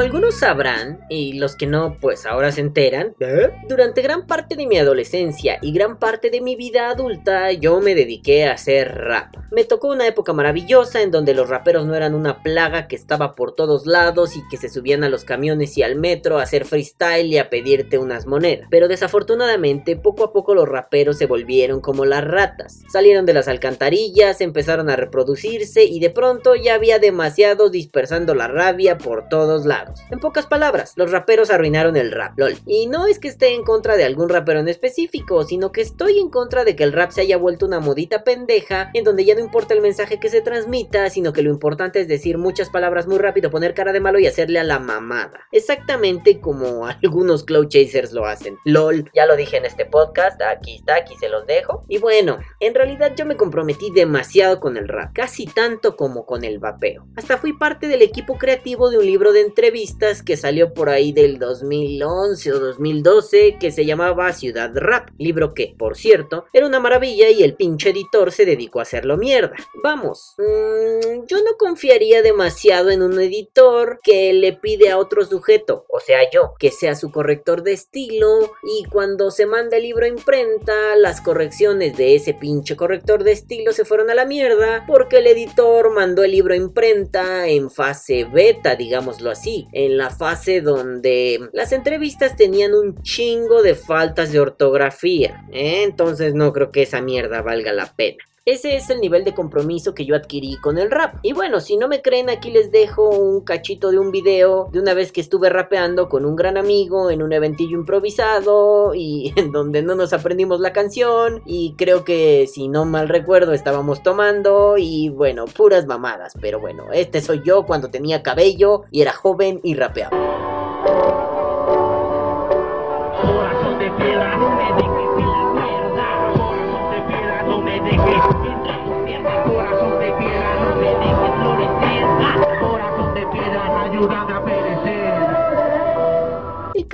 Como algunos sabrán, y los que no, pues ahora se enteran, durante gran parte de mi adolescencia y gran parte de mi vida adulta yo me dediqué a hacer rap. Me tocó una época maravillosa en donde los raperos no eran una plaga que estaba por todos lados y que se subían a los camiones y al metro a hacer freestyle y a pedirte unas monedas. Pero desafortunadamente poco a poco los raperos se volvieron como las ratas. Salieron de las alcantarillas, empezaron a reproducirse y de pronto ya había demasiados dispersando la rabia por todos lados. En pocas palabras, los raperos arruinaron el rap, lol. Y no es que esté en contra de algún rapero en específico, sino que estoy en contra de que el rap se haya vuelto una modita pendeja, en donde ya no importa el mensaje que se transmita, sino que lo importante es decir muchas palabras muy rápido, poner cara de malo y hacerle a la mamada. Exactamente como algunos cloud chasers lo hacen. LOL, ya lo dije en este podcast, aquí está, aquí se los dejo. Y bueno, en realidad yo me comprometí demasiado con el rap, casi tanto como con el vapeo. Hasta fui parte del equipo creativo de un libro de entrevistas que salió por ahí del 2011 o 2012 que se llamaba Ciudad Rap, libro que, por cierto, era una maravilla y el pinche editor se dedicó a hacerlo mierda. Vamos, mmm, yo no confiaría demasiado en un editor que le pide a otro sujeto, o sea yo, que sea su corrector de estilo y cuando se manda el libro a imprenta, las correcciones de ese pinche corrector de estilo se fueron a la mierda porque el editor mandó el libro a imprenta en fase beta, digámoslo así, en la fase donde las entrevistas tenían un chingo de faltas de ortografía. ¿eh? Entonces no creo que esa mierda valga la pena. Ese es el nivel de compromiso que yo adquirí con el rap. Y bueno, si no me creen, aquí les dejo un cachito de un video de una vez que estuve rapeando con un gran amigo en un eventillo improvisado y en donde no nos aprendimos la canción. Y creo que si no mal recuerdo estábamos tomando y bueno, puras mamadas. Pero bueno, este soy yo cuando tenía cabello y era joven y rapeaba.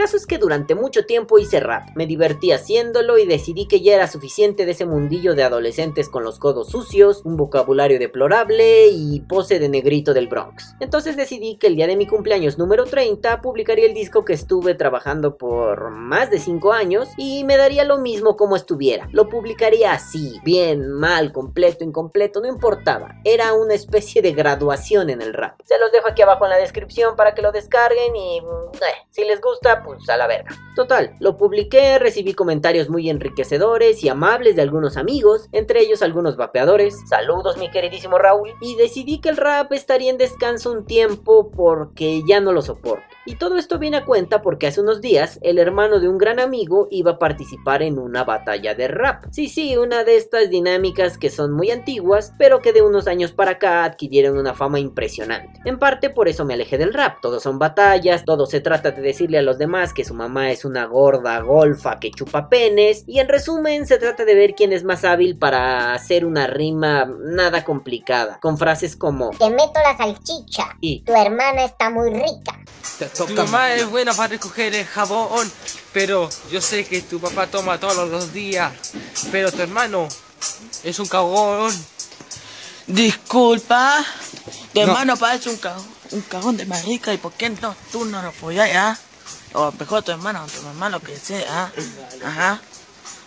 Caso es que durante mucho tiempo hice rap, me divertí haciéndolo y decidí que ya era suficiente de ese mundillo de adolescentes con los codos sucios, un vocabulario deplorable y pose de negrito del Bronx. Entonces decidí que el día de mi cumpleaños número 30 publicaría el disco que estuve trabajando por más de 5 años y me daría lo mismo como estuviera. Lo publicaría así, bien, mal, completo, incompleto, no importaba. Era una especie de graduación en el rap. Se los dejo aquí abajo en la descripción para que lo descarguen y eh, si les gusta pues a la verga. Total, lo publiqué, recibí comentarios muy enriquecedores y amables de algunos amigos, entre ellos algunos vapeadores. Saludos mi queridísimo Raúl. Y decidí que el rap estaría en descanso un tiempo porque ya no lo soporto. Y todo esto viene a cuenta porque hace unos días el hermano de un gran amigo iba a participar en una batalla de rap. Sí, sí, una de estas dinámicas que son muy antiguas, pero que de unos años para acá adquirieron una fama impresionante. En parte por eso me alejé del rap. Todos son batallas, todo se trata de decirle a los demás que su mamá es una gorda golfa que chupa penes. Y en resumen se trata de ver quién es más hábil para hacer una rima nada complicada. Con frases como... Te meto la salchicha. Y... Tu hermana está muy rica. Tu mamá es buena para recoger el jabón, pero yo sé que tu papá toma todos los días, pero tu hermano es un cagón. Disculpa, tu No. hermano parece un cagón, un cagón de marica y por qué no tú no lo follas, ah? O mejor tu hermano, tu mamá lo que sea, ah? Ajá.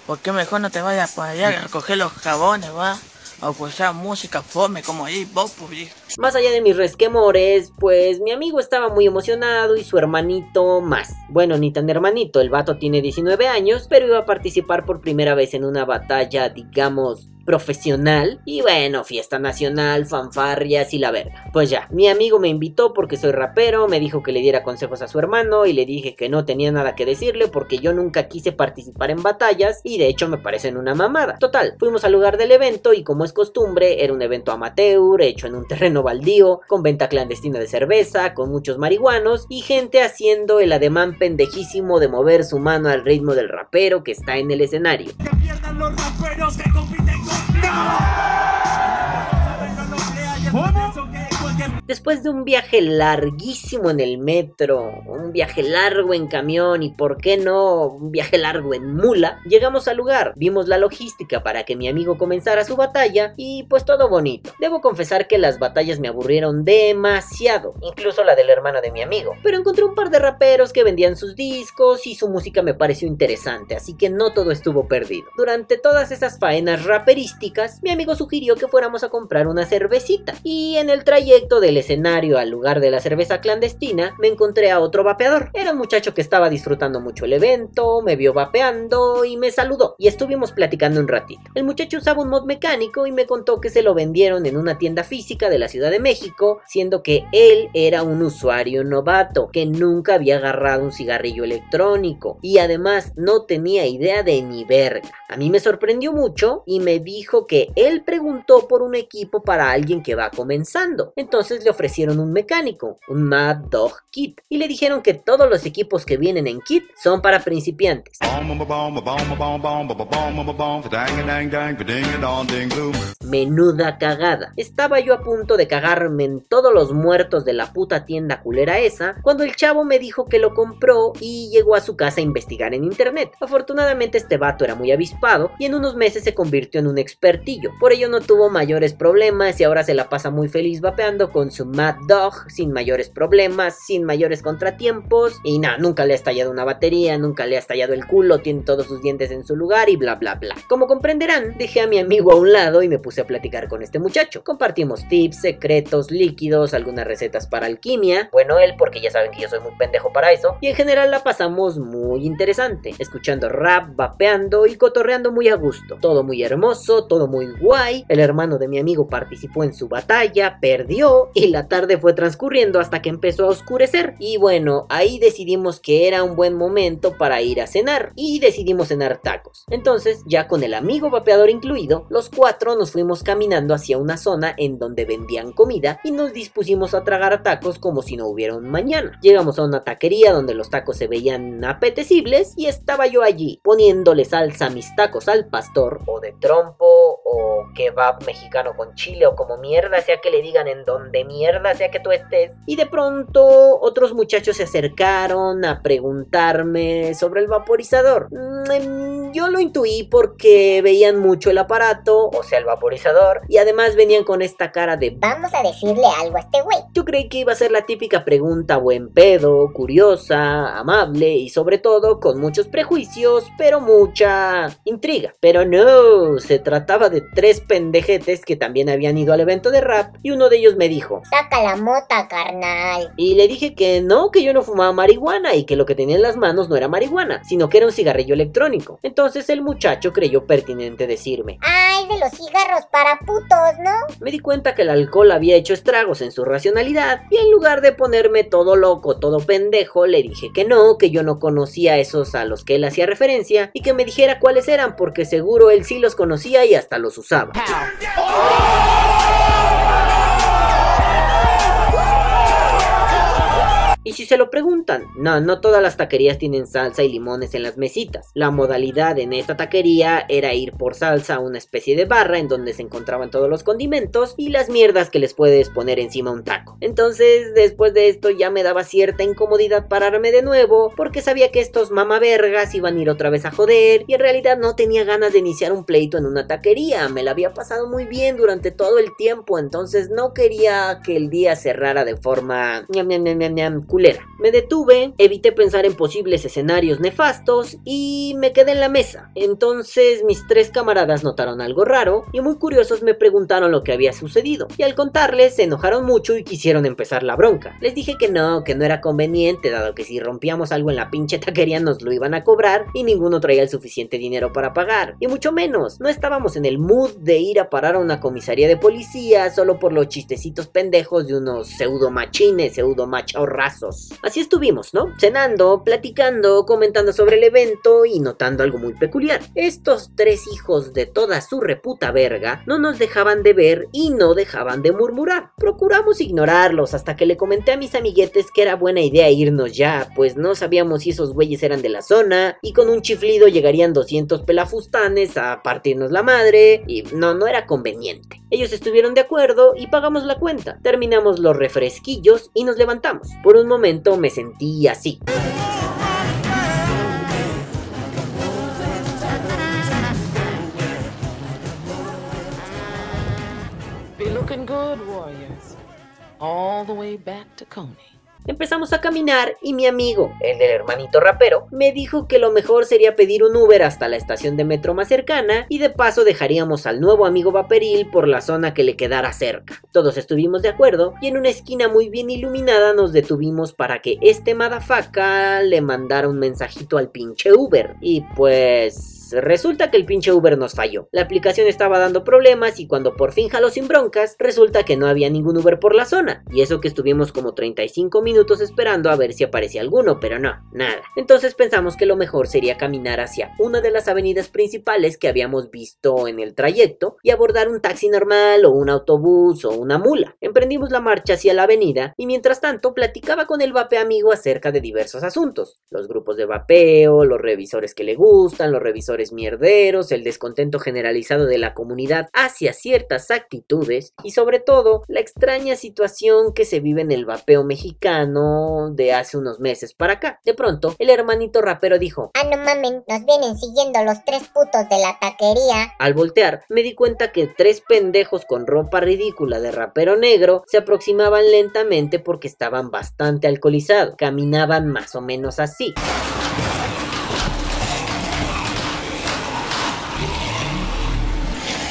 ¿Por qué mejor no te vayas para allá a recoger los jabones, va? O escuchar música fome como ahí, vos, pues. Más allá de mis resquemores, pues mi amigo estaba muy emocionado y su hermanito más. Bueno, ni tan hermanito, el vato tiene 19 años, pero iba a participar por primera vez en una batalla, digamos, profesional. Y bueno, fiesta nacional, fanfarrias y la verga. Pues ya, mi amigo me invitó porque soy rapero, me dijo que le diera consejos a su hermano y le dije que no tenía nada que decirle porque yo nunca quise participar en batallas y de hecho me parecen una mamada. Total, fuimos al lugar del evento y como es costumbre, era un evento amateur, hecho en un terreno baldío, con venta clandestina de cerveza, con muchos marihuanos y gente haciendo el ademán pendejísimo de mover su mano al ritmo del rapero que está en el escenario. Que pierdan los raperos que compiten con no! ¿Cómo? Después de un viaje larguísimo en el metro, un viaje largo en camión y por qué no un viaje largo en mula, llegamos al lugar, vimos la logística para que mi amigo comenzara su batalla y pues todo bonito. Debo confesar que las batallas me aburrieron demasiado, incluso la del hermano de mi amigo, pero encontré un par de raperos que vendían sus discos y su música me pareció interesante, así que no todo estuvo perdido. Durante todas esas faenas raperísticas, mi amigo sugirió que fuéramos a comprar una cervecita y en el trayecto del escenario al lugar de la cerveza clandestina me encontré a otro vapeador. Era un muchacho que estaba disfrutando mucho el evento, me vio vapeando y me saludó y estuvimos platicando un ratito. El muchacho usaba un mod mecánico y me contó que se lo vendieron en una tienda física de la Ciudad de México, siendo que él era un usuario novato que nunca había agarrado un cigarrillo electrónico y además no tenía idea de ni verga. A mí me sorprendió mucho y me dijo que él preguntó por un equipo para alguien que va comenzando. Entonces le ofrecieron un mecánico, un Mad Dog Kit, y le dijeron que todos los equipos que vienen en kit son para principiantes. Menuda cagada. Estaba yo a punto de cagarme en todos los muertos de la puta tienda culera esa, cuando el chavo me dijo que lo compró y llegó a su casa a investigar en internet. Afortunadamente este vato era muy avispado y en unos meses se convirtió en un expertillo. Por ello no tuvo mayores problemas y ahora se la pasa muy feliz vapeando con su Mad Dog sin mayores problemas, sin mayores contratiempos y nada, nunca le ha estallado una batería, nunca le ha estallado el culo, tiene todos sus dientes en su lugar y bla bla bla. Como comprenderán, dejé a mi amigo a un lado y me puse a platicar con este muchacho. Compartimos tips, secretos, líquidos, algunas recetas para alquimia. Bueno, él porque ya saben que yo soy muy pendejo para eso. Y en general la pasamos muy interesante, escuchando rap, vapeando y cotorreando muy a gusto. Todo muy hermoso, todo muy guay. El hermano de mi amigo participó en su batalla, perdió y la tarde fue transcurriendo hasta que empezó a oscurecer. Y bueno, ahí decidimos que era un buen momento para ir a cenar y decidimos cenar tacos. Entonces, ya con el amigo vapeador incluido, los cuatro nos fuimos caminando hacia una zona en donde vendían comida y nos dispusimos a tragar tacos como si no hubiera un mañana. Llegamos a una taquería donde los tacos se veían apetecibles y estaba yo allí poniéndole salsa a mis tacos al pastor o de trompo o kebab mexicano con chile o como mierda sea que le digan en donde mierda sea que tú estés. Y de pronto otros muchachos se acercaron a preguntarme sobre el vaporizador. Mm, Yo lo intuí porque veían mucho el aparato, o sea el vaporizador, y además venían con esta cara de Vamos a decirle algo a este güey. yo creí que iba a ser la típica pregunta buen pedo, curiosa, amable y sobre todo con muchos prejuicios, pero mucha intriga. Pero no, se trataba de tres pendejetes que también habían ido al evento de rap y uno de ellos me dijo, Saca la mota, carnal. y le dije que no, que yo no fumaba marihuana y que lo que tenía en las manos no era marihuana, sino que era un cigarrillo electrónico. Entonces el muchacho creyó pertinente decirme, Ay, de los cigarros para putos, ¿no? Me di cuenta que el alcohol había hecho estragos en su racionalidad y en lugar de ponerme todo loco, todo pendejo, le dije que no, que yo no conocía esos a los que él hacía referencia y que me dijera cuáles eran porque seguro él sí los conocía y hasta los usaba. Y si se lo preguntan, no, no todas las taquerías tienen salsa y limones en las mesitas. La modalidad en esta taquería era ir por salsa a una especie de barra en donde se encontraban todos los condimentos y las mierdas que les puedes poner encima un taco. Entonces, después de esto ya me daba cierta incomodidad pararme de nuevo porque sabía que estos mamavergas iban a ir otra vez a joder y en realidad no tenía ganas de iniciar un pleito en una taquería. Me la había pasado muy bien durante todo el tiempo, entonces no quería que el día cerrara de forma Me detuve, evité pensar en posibles escenarios nefastos y me quedé en la mesa. Entonces mis tres camaradas notaron algo raro y muy curiosos me preguntaron lo que había sucedido. Y al contarles se enojaron mucho y quisieron empezar la bronca. Les dije que no, que no era conveniente, dado que si rompíamos algo en la pinche taquería nos lo iban a cobrar y ninguno traía el suficiente dinero para pagar. Y mucho menos, no estábamos en el mood de ir a parar a una comisaría de policía solo por los chistecitos pendejos de unos pseudo machines, pseudo machorrazos. Así estuvimos, ¿no? Cenando, platicando, comentando sobre el evento y notando algo muy peculiar. Estos tres hijos de toda su reputa verga no nos dejaban de ver y no dejaban de murmurar. Procuramos ignorarlos hasta que le comenté a mis amiguetes que era buena idea irnos ya, pues no sabíamos si esos güeyes eran de la zona y con un chiflido llegarían 200 pelafustanes a partirnos la madre y no, no era conveniente. Ellos estuvieron de acuerdo y pagamos la cuenta. Terminamos los refresquillos y nos levantamos. Por un momento me sentí así. All the way back to Coney. Empezamos a caminar y mi amigo, el del hermanito rapero, me dijo que lo mejor sería pedir un Uber hasta la estación de metro más cercana y de paso dejaríamos al nuevo amigo vaporil por la zona que le quedara cerca. Todos estuvimos de acuerdo y en una esquina muy bien iluminada nos detuvimos para que este madafaca le mandara un mensajito al pinche Uber. Y pues... Resulta que el pinche Uber nos falló. La aplicación estaba dando problemas y cuando por fin jaló sin broncas, resulta que no había ningún Uber por la zona. Y eso que estuvimos como 35 minutos esperando a ver si aparecía alguno, pero no, nada. Entonces pensamos que lo mejor sería caminar hacia una de las avenidas principales que habíamos visto en el trayecto y abordar un taxi normal o un autobús o una mula. Emprendimos la marcha hacia la avenida y mientras tanto platicaba con el vape amigo acerca de diversos asuntos. Los grupos de vapeo, los revisores que le gustan, los revisores mierderos, el descontento generalizado de la comunidad hacia ciertas actitudes y sobre todo la extraña situación que se vive en el vapeo mexicano de hace unos meses para acá. De pronto, el hermanito rapero dijo, Ah, no mamen, nos vienen siguiendo los tres putos de la taquería. Al voltear, me di cuenta que tres pendejos con ropa ridícula de rapero negro se aproximaban lentamente porque estaban bastante alcoholizados. Caminaban más o menos así.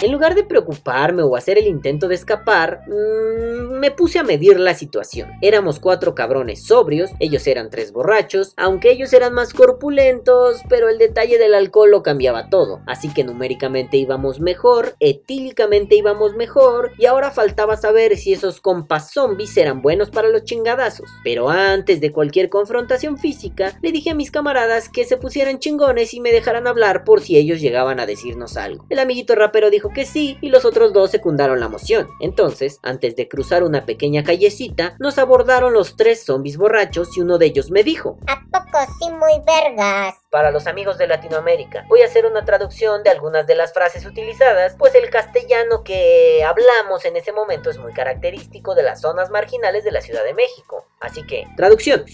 En lugar de preocuparme o hacer el intento de escapar, mmm, me puse a medir la situación. Éramos cuatro cabrones sobrios, ellos eran tres borrachos, aunque ellos eran más corpulentos, pero el detalle del alcohol lo cambiaba todo. Así que numéricamente íbamos mejor, etílicamente íbamos mejor, y ahora faltaba saber si esos compas zombies eran buenos para los chingadazos. Pero antes de cualquier confrontación física, le dije a mis camaradas que se pusieran chingones y me dejaran hablar por si ellos llegaban a decirnos algo. El amiguito rapero dijo que sí y los otros dos secundaron la moción. Entonces, antes de cruzar una pequeña callecita, nos abordaron los tres zombies borrachos y uno de ellos me dijo, ¿A poco sí muy vergas? para los amigos de Latinoamérica. Voy a hacer una traducción de algunas de las frases utilizadas, pues el castellano que hablamos en ese momento es muy característico de las zonas marginales de la Ciudad de México. Así que, traducción.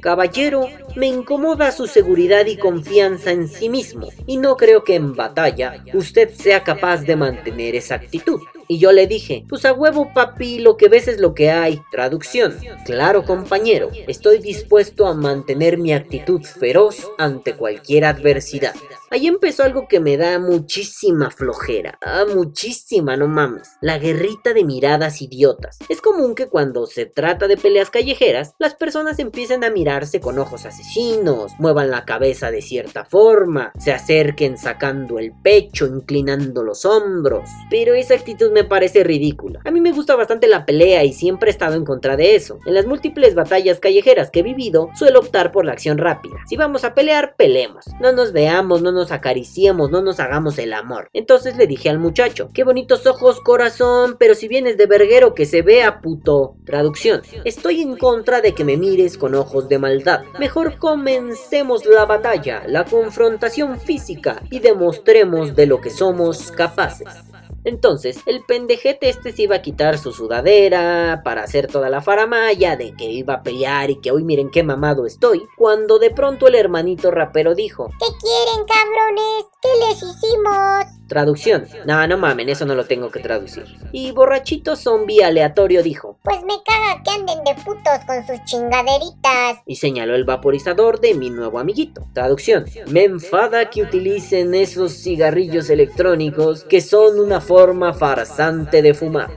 Caballero, me incomoda su seguridad y confianza en sí mismo, y no creo que en batalla usted sea capaz de mantener esa actitud. Y yo le dije, pues a huevo papi, lo que ves es lo que hay. Traducción. Claro compañero, estoy dispuesto a mantener mi actitud feroz ante cualquier adversidad. Ahí empezó algo que me da muchísima flojera. Ah, muchísima, no mames. La guerrita de miradas idiotas. Es común que cuando se trata de peleas callejeras, las personas empiecen a mirarse con ojos asesinos, muevan la cabeza de cierta forma, se acerquen sacando el pecho, inclinando los hombros. Pero esa actitud me parece ridícula. A mí me gusta bastante la pelea y siempre he estado en contra de eso. En las múltiples batallas callejeras que he vivido, suelo optar por la acción rápida. Si vamos a pelear, pelemos. No nos veamos, no nos acariciemos, no nos hagamos el amor. Entonces le dije al muchacho, qué bonitos ojos, corazón, pero si vienes de verguero que se vea, puto. Traducción, estoy en contra de que me mires con ojos de maldad. Mejor comencemos la batalla, la confrontación física y demostremos de lo que somos capaces. Entonces, el pendejete este se iba a quitar su sudadera para hacer toda la faramaya de que iba a pelear y que hoy miren qué mamado estoy, cuando de pronto el hermanito rapero dijo, ¿Qué quieren, cabrones? ¿Qué les hicimos? Traducción, no, no mamen, eso no lo tengo que traducir. Y borrachito zombie aleatorio dijo, Pues me caga que anden de putos con sus chingaderitas. y señaló el vaporizador de mi nuevo amiguito. Traducción, me enfada que utilicen esos cigarrillos electrónicos que son una forma farsante de fumar.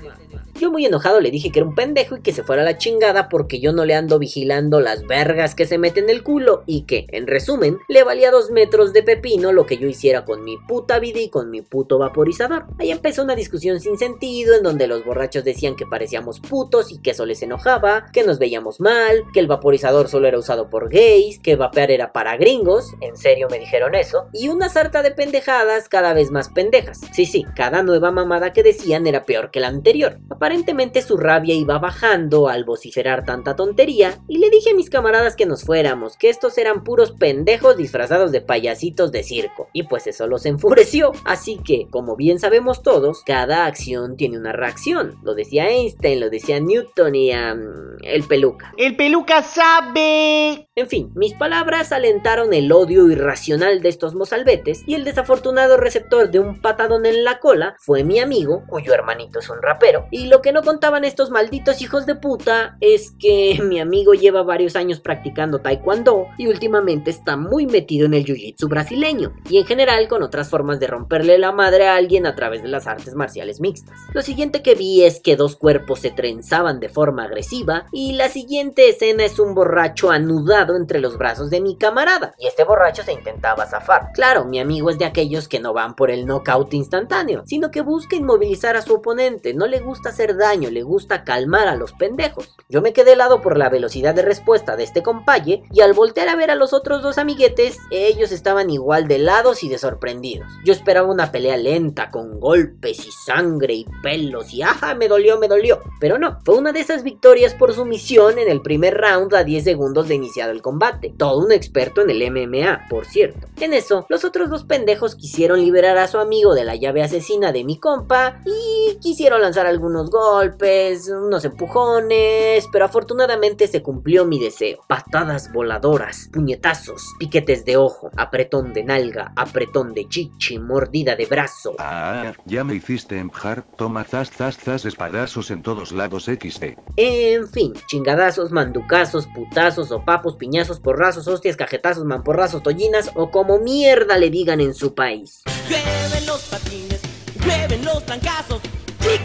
Yo muy enojado le dije que era un pendejo y que se fuera a la chingada porque yo no le ando vigilando las vergas que se meten en el culo y que, en resumen, le valía dos metros de pepino lo que yo hiciera con mi puta vida y con mi puto vaporizador. Ahí empezó una discusión sin sentido en donde los borrachos decían que parecíamos putos y que eso les enojaba, que nos veíamos mal, que el vaporizador solo era usado por gays, que vapear era para gringos, en serio me dijeron eso, y una sarta de pendejadas cada vez más pendejas. Sí, sí, cada nueva mamada que decían era peor que la anterior. Aparentemente su rabia iba bajando al vociferar tanta tontería y le dije a mis camaradas que nos fuéramos, que estos eran puros pendejos disfrazados de payasitos de circo. Y pues eso los enfureció. Así que, como bien sabemos todos, cada acción tiene una reacción. Lo decía Einstein, lo decía Newton y um, el peluca. El peluca sabe. En fin, mis palabras alentaron el odio irracional de estos mozalbetes y el desafortunado receptor de un patadón en la cola fue mi amigo, cuyo hermanito es un rapero. Y lo que no contaban estos malditos hijos de puta es que mi amigo lleva varios años practicando taekwondo y últimamente está muy metido en el jiu-jitsu brasileño y en general con otras formas de romperle la madre a alguien a través de las artes marciales mixtas. Lo siguiente que vi es que dos cuerpos se trenzaban de forma agresiva y la siguiente escena es un borracho anudado entre los brazos de mi camarada y este borracho se intentaba zafar. Claro, mi amigo es de aquellos que no van por el knockout instantáneo, sino que busca inmovilizar a su oponente, no le gusta hacer daño, le gusta calmar a los pendejos. Yo me quedé helado por la velocidad de respuesta de este compaye y al voltear a ver a los otros dos amiguetes, ellos estaban igual de helados y de sorprendidos. Yo esperaba una pelea lenta, con golpes y sangre y pelos y ¡ajá! Me dolió, me dolió. Pero no, fue una de esas victorias por sumisión en el primer round a 10 segundos de iniciado el combate. Todo un experto en el MMA, por cierto. En eso, los otros dos pendejos quisieron liberar a su amigo de la llave asesina de mi compa y quisieron lanzar algunos golpes, unos empujones, pero afortunadamente se cumplió mi deseo. Patadas voladoras, puñetazos, piquetes de ojo, apretón de nalga, apretón de chichi, mordida de brazo. Ah, ya me hiciste empujar, toma zas zas zas espadazos en todos lados XD. En fin, chingadazos, manducazos, putazos, sopapos, piñazos, porrazos, hostias, cajetazos, mamporrazos, tollinas o como mierda le digan en su país. Llueven los patines, llueven los trancazos,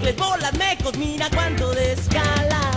chicles, bolas, mecos, mira cuánto descalabrado.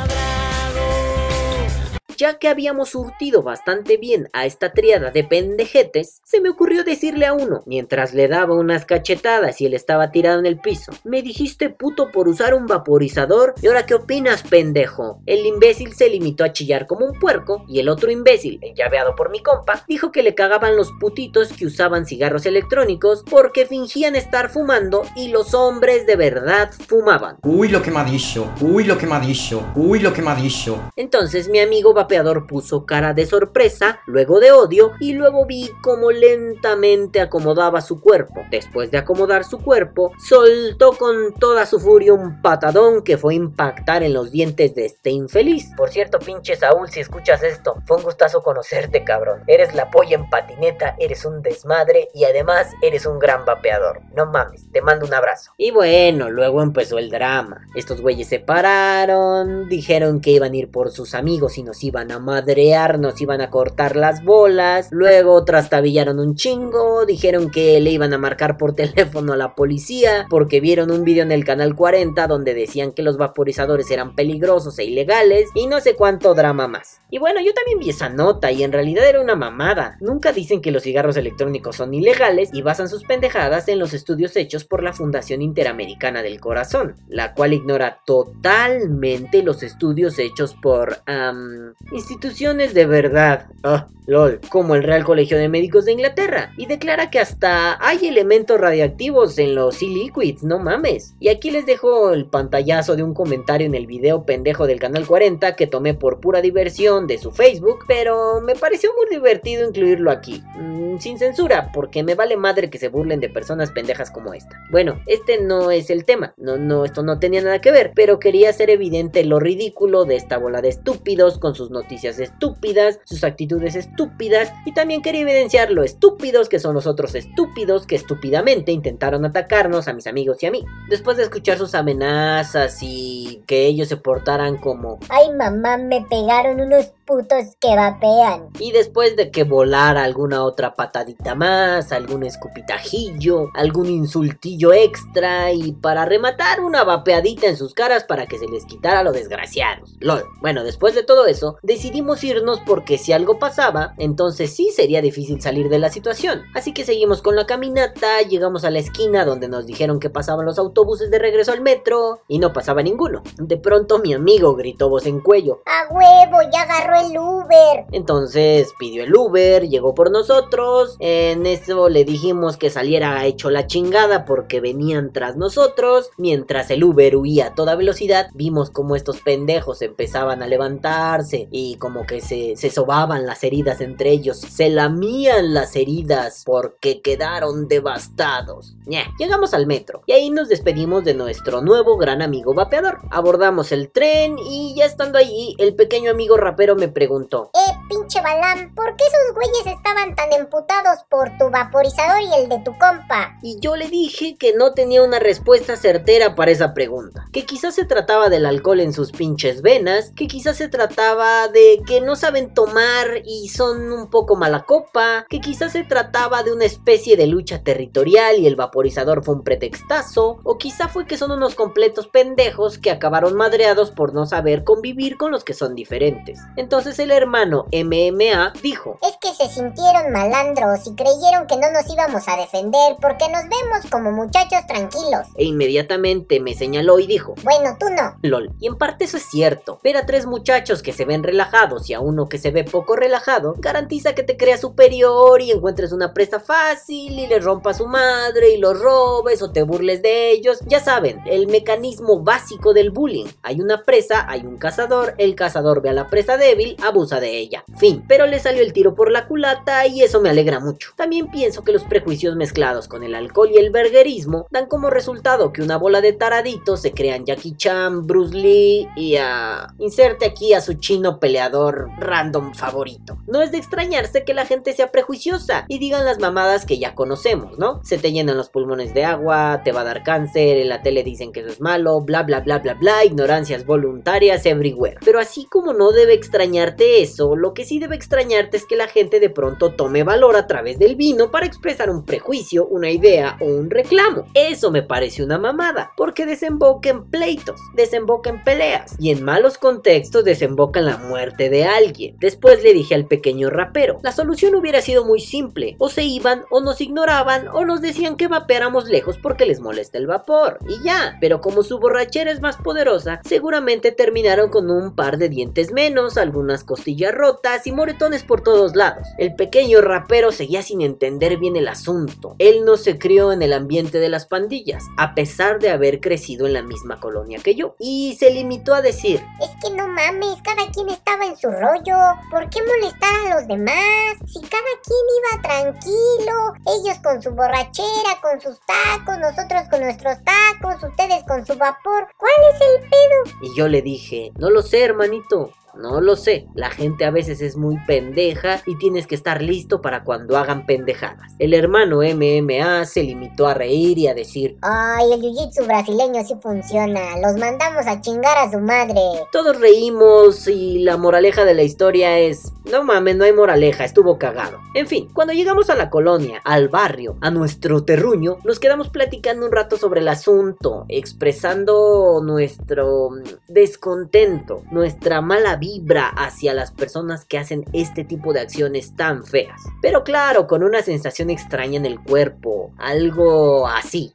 Ya que habíamos surtido bastante bien a esta triada de pendejetes, se me ocurrió decirle a uno, mientras le daba unas cachetadas y él estaba tirado en el piso, me dijiste puto por usar un vaporizador y ahora qué opinas pendejo. El imbécil se limitó a chillar como un puerco y el otro imbécil, enllaveado por mi compa, dijo que le cagaban los putitos que usaban cigarros electrónicos porque fingían estar fumando y los hombres de verdad fumaban. Uy, lo que me ha dicho. Uy, lo que me ha dicho. Uy, lo que me ha dicho. Entonces mi amigo vapeador puso cara de sorpresa, luego de odio y luego vi cómo lentamente acomodaba su cuerpo. Después de acomodar su cuerpo, soltó con toda su furia un patadón que fue impactar en los dientes de este infeliz. Por cierto, pinche Saúl, si escuchas esto, fue un gustazo conocerte, cabrón. Eres la polla en patineta, eres un desmadre y además eres un gran vapeador. No mames, te mando un abrazo. Y bueno, luego empezó el drama. Estos güeyes se pararon, dijeron que iban a ir por sus amigos y nos iban a madrear, nos iban a cortar las bolas. Luego trastabillaron un chingo, dijeron que le iban a marcar por teléfono a la policía porque vieron un video en el canal 40 donde decían que los vaporizadores eran peligrosos e ilegales y no sé cuánto drama más. Y bueno, yo también vi esa nota y en realidad era una mamada. Nunca dicen que los cigarros electrónicos son ilegales y basan sus pendejadas en los estudios hechos por la Fundación Interamericana del Corazón, la cual ignora totalmente los estudios hechos por am, instituciones de verdad. Ah, lol, como el Real Colegio de Médicos de Inglaterra, y declara que hasta hay elementos radiactivos en los e-liquids, no mames. Y aquí les dejo el pantallazo de un comentario en el video pendejo del canal 40 que tomé por pura diversión de su Facebook, pero me pareció muy divertido incluirlo aquí, mm, sin censura, porque me vale madre que se burlen de personas pendejas como esta. Bueno, este no es el tema, no, no, esto no tenía nada que ver, pero quería hacer evidente lo ridículo de esta bola de estúpidos con sus noticias estúpidas, sus actitudes estúpidas, y también quería evidenciar lo estúpidos que son los otros estúpidos que estúpidamente intentaron atacarnos a mis amigos y a mí. Después de escuchar sus amenazas y que ellos se portaran como Ay, mamá, me pegaron unos putos que vapean. Y después de que volara alguna otra patadita más, algún escupitajillo, algún insultillo extra y para rematar una vapeadita en sus caras para que se les quitara lo desgraciados. LOL. Bueno, después de todo eso, Decidimos irnos porque si algo pasaba, entonces sí sería difícil salir de la situación. Así que seguimos con la caminata, llegamos a la esquina donde nos dijeron que pasaban los autobuses de regreso al metro y no pasaba ninguno. De pronto mi amigo gritó voz en cuello. A huevo, ya agarró el Uber. Entonces pidió el Uber, llegó por nosotros. En eso le dijimos que saliera hecho la chingada porque venían tras nosotros. Mientras el Uber huía a toda velocidad, vimos como estos pendejos empezaban a levantarse y como que se, se sobaban las heridas entre ellos. Se lamían las heridas porque quedaron devastados. Llegamos al metro y ahí nos despedimos de nuestro nuevo gran amigo vapeador. Abordamos el tren y ya estando allí, el pequeño amigo rapero me preguntó. Eh, pinche Balam, ¿por qué esos güeyes estaban tan emputados por tu vaporizador y el de tu compa? Y yo le dije que no tenía una respuesta certera para esa pregunta. Que quizás se trataba del alcohol en sus pinches venas, que quizás se trataba de que no saben tomar y son un poco mala copa, que quizás se trataba de una especie de lucha territorial y el vaporizador fue un pretextazo, o quizá fue que son unos completos pendejos que acabaron madreados por no saber convivir con los que son diferentes. Entonces el hermano MMA dijo, Es que se sintieron malandros y creyeron que no nos íbamos a defender porque nos vemos como muchachos tranquilos. e inmediatamente me señaló y dijo, Bueno, tú no. LOL. Y en parte eso es cierto. Ver a tres muchachos que se ven relajados y a uno que se ve poco relajado garantiza que te creas superior y encuentres una presa fácil y le rompas su madre y los robes o te burles de ellos. Ya saben, el mecanismo básico del bullying. Hay una presa, hay un cazador, el cazador ve a la presa débil, abusa de ella. Fin. Pero le salió el tiro por la culata y eso me alegra mucho. También pienso que los prejuicios mezclados con el alcohol y el berguerismo dan como resultado que una bola de taraditos se crean Jackie Chan, Bruce Lee y a... Inserte aquí a su chino peleador random favorito. No es de extrañarse que la gente sea prejuiciosa y digan las mamadas que ya conocemos, ¿no? Se te llenan los pulmones de agua, te va a dar cáncer, en la tele dicen que eso es malo, bla bla bla bla bla, ignorancias voluntarias everywhere. Pero así como no debe extrañarte eso, lo que sí debe extrañarte es que la gente de pronto tome valor a través del vino para expresar un prejuicio, una idea o un reclamo. Eso me parece una mamada, porque desemboca en pleitos, desemboca en peleas y en malos contextos desemboca en la muerte de alguien. Después le dije al pequeño rapero, la solución hubiera sido muy simple, o se iban o nos ignoraban o nos decían que vapeáramos lejos porque les molesta el vapor y ya, pero como su borrachera es más poderosa, seguramente terminaron con un par de dientes menos, algunas costillas rotas y moretones por todos lados. El pequeño rapero seguía sin entender bien el asunto. Él no se crió en el ambiente de las pandillas, a pesar de haber crecido en la misma colonia que yo, y se limitó a decir, Es que no mames, cada quien estaba en su rollo. ¿Por qué molestar a los demás? Si cada quien iba tranquilo, ellos con su borrachera, con sus tacos, nosotros con nuestros tacos, ustedes con su vapor. ¿Cuál es el pedo? Y yo le dije, no lo sé, hermanito. No lo sé, la gente a veces es muy pendeja y tienes que estar listo para cuando hagan pendejadas. El hermano MMA se limitó a reír y a decir, Ay, el jiu-jitsu brasileño sí funciona. Los mandamos a chingar a su madre. todos reímos y la moraleja de la historia es, no mames, no hay moraleja, estuvo cagado. En fin, cuando llegamos a la colonia, al barrio, a nuestro terruño, nos quedamos platicando un rato sobre el asunto, expresando nuestro descontento, nuestra mala vibra hacia las personas que hacen este tipo de acciones tan feas. Pero claro, con una sensación extraña en el cuerpo, algo así.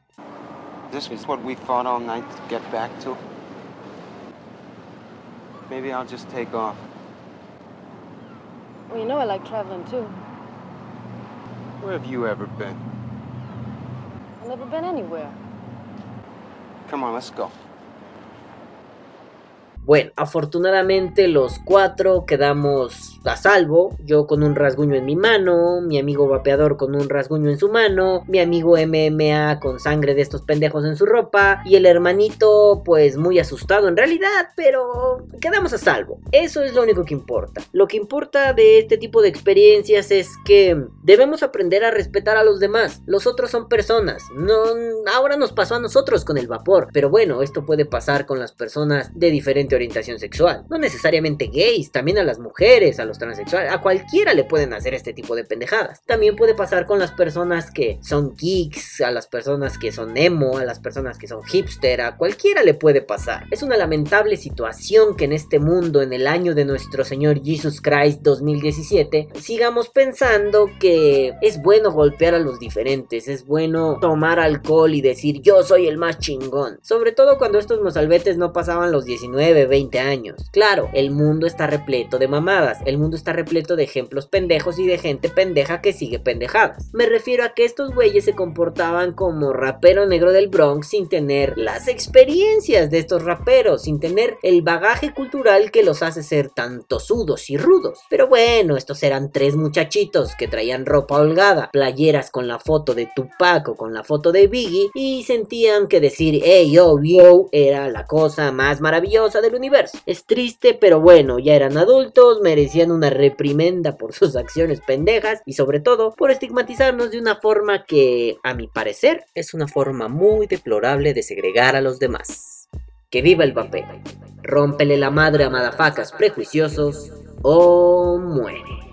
This is what we fought all night to get back to. Maybe I'll just take off. Well, you know I like traveling too. Where have you ever been? I've never been anywhere. Come on, let's go. Bueno, afortunadamente los cuatro quedamos a salvo. Yo con un rasguño en mi mano, mi amigo vapeador con un rasguño en su mano, mi amigo MMA con sangre de estos pendejos en su ropa y el hermanito pues muy asustado en realidad, pero quedamos a salvo. Eso es lo único que importa. Lo que importa de este tipo de experiencias es que debemos aprender a respetar a los demás. Los otros son personas. No, ahora nos pasó a nosotros con el vapor, pero bueno, esto puede pasar con las personas de diferente orientación sexual. No necesariamente gays, también a las mujeres, a los transexuales, a cualquiera le pueden hacer este tipo de pendejadas. También puede pasar con las personas que son geeks, a las personas que son emo, a las personas que son hipster, a cualquiera le puede pasar. Es una lamentable situación que en este mundo, en el año de nuestro Señor Jesus Christ 2017, sigamos pensando que es bueno golpear a los diferentes, es bueno tomar alcohol y decir yo soy el más chingón. Sobre todo cuando estos mozalbetes no pasaban los 19, 20 años. Claro, el mundo está repleto de mamadas, el mundo está repleto de ejemplos pendejos y de gente pendeja que sigue pendejadas. Me refiero a que estos güeyes se comportaban como rapero negro del Bronx sin tener las experiencias de estos raperos, sin tener el bagaje cultural que los hace ser tan tosudos y rudos. Pero bueno, estos eran tres muchachitos que traían ropa holgada, playeras con la foto de Tupac o con la foto de Biggie y sentían que decir hey yo yo era la cosa más maravillosa del universo. Es triste, pero bueno, ya eran adultos, merecían una reprimenda por sus acciones pendejas y sobre todo por estigmatizarnos de una forma que, a mi parecer, es una forma muy deplorable de segregar a los demás. Que viva el papel. Rómpele la madre a madafacas prejuiciosos o muere.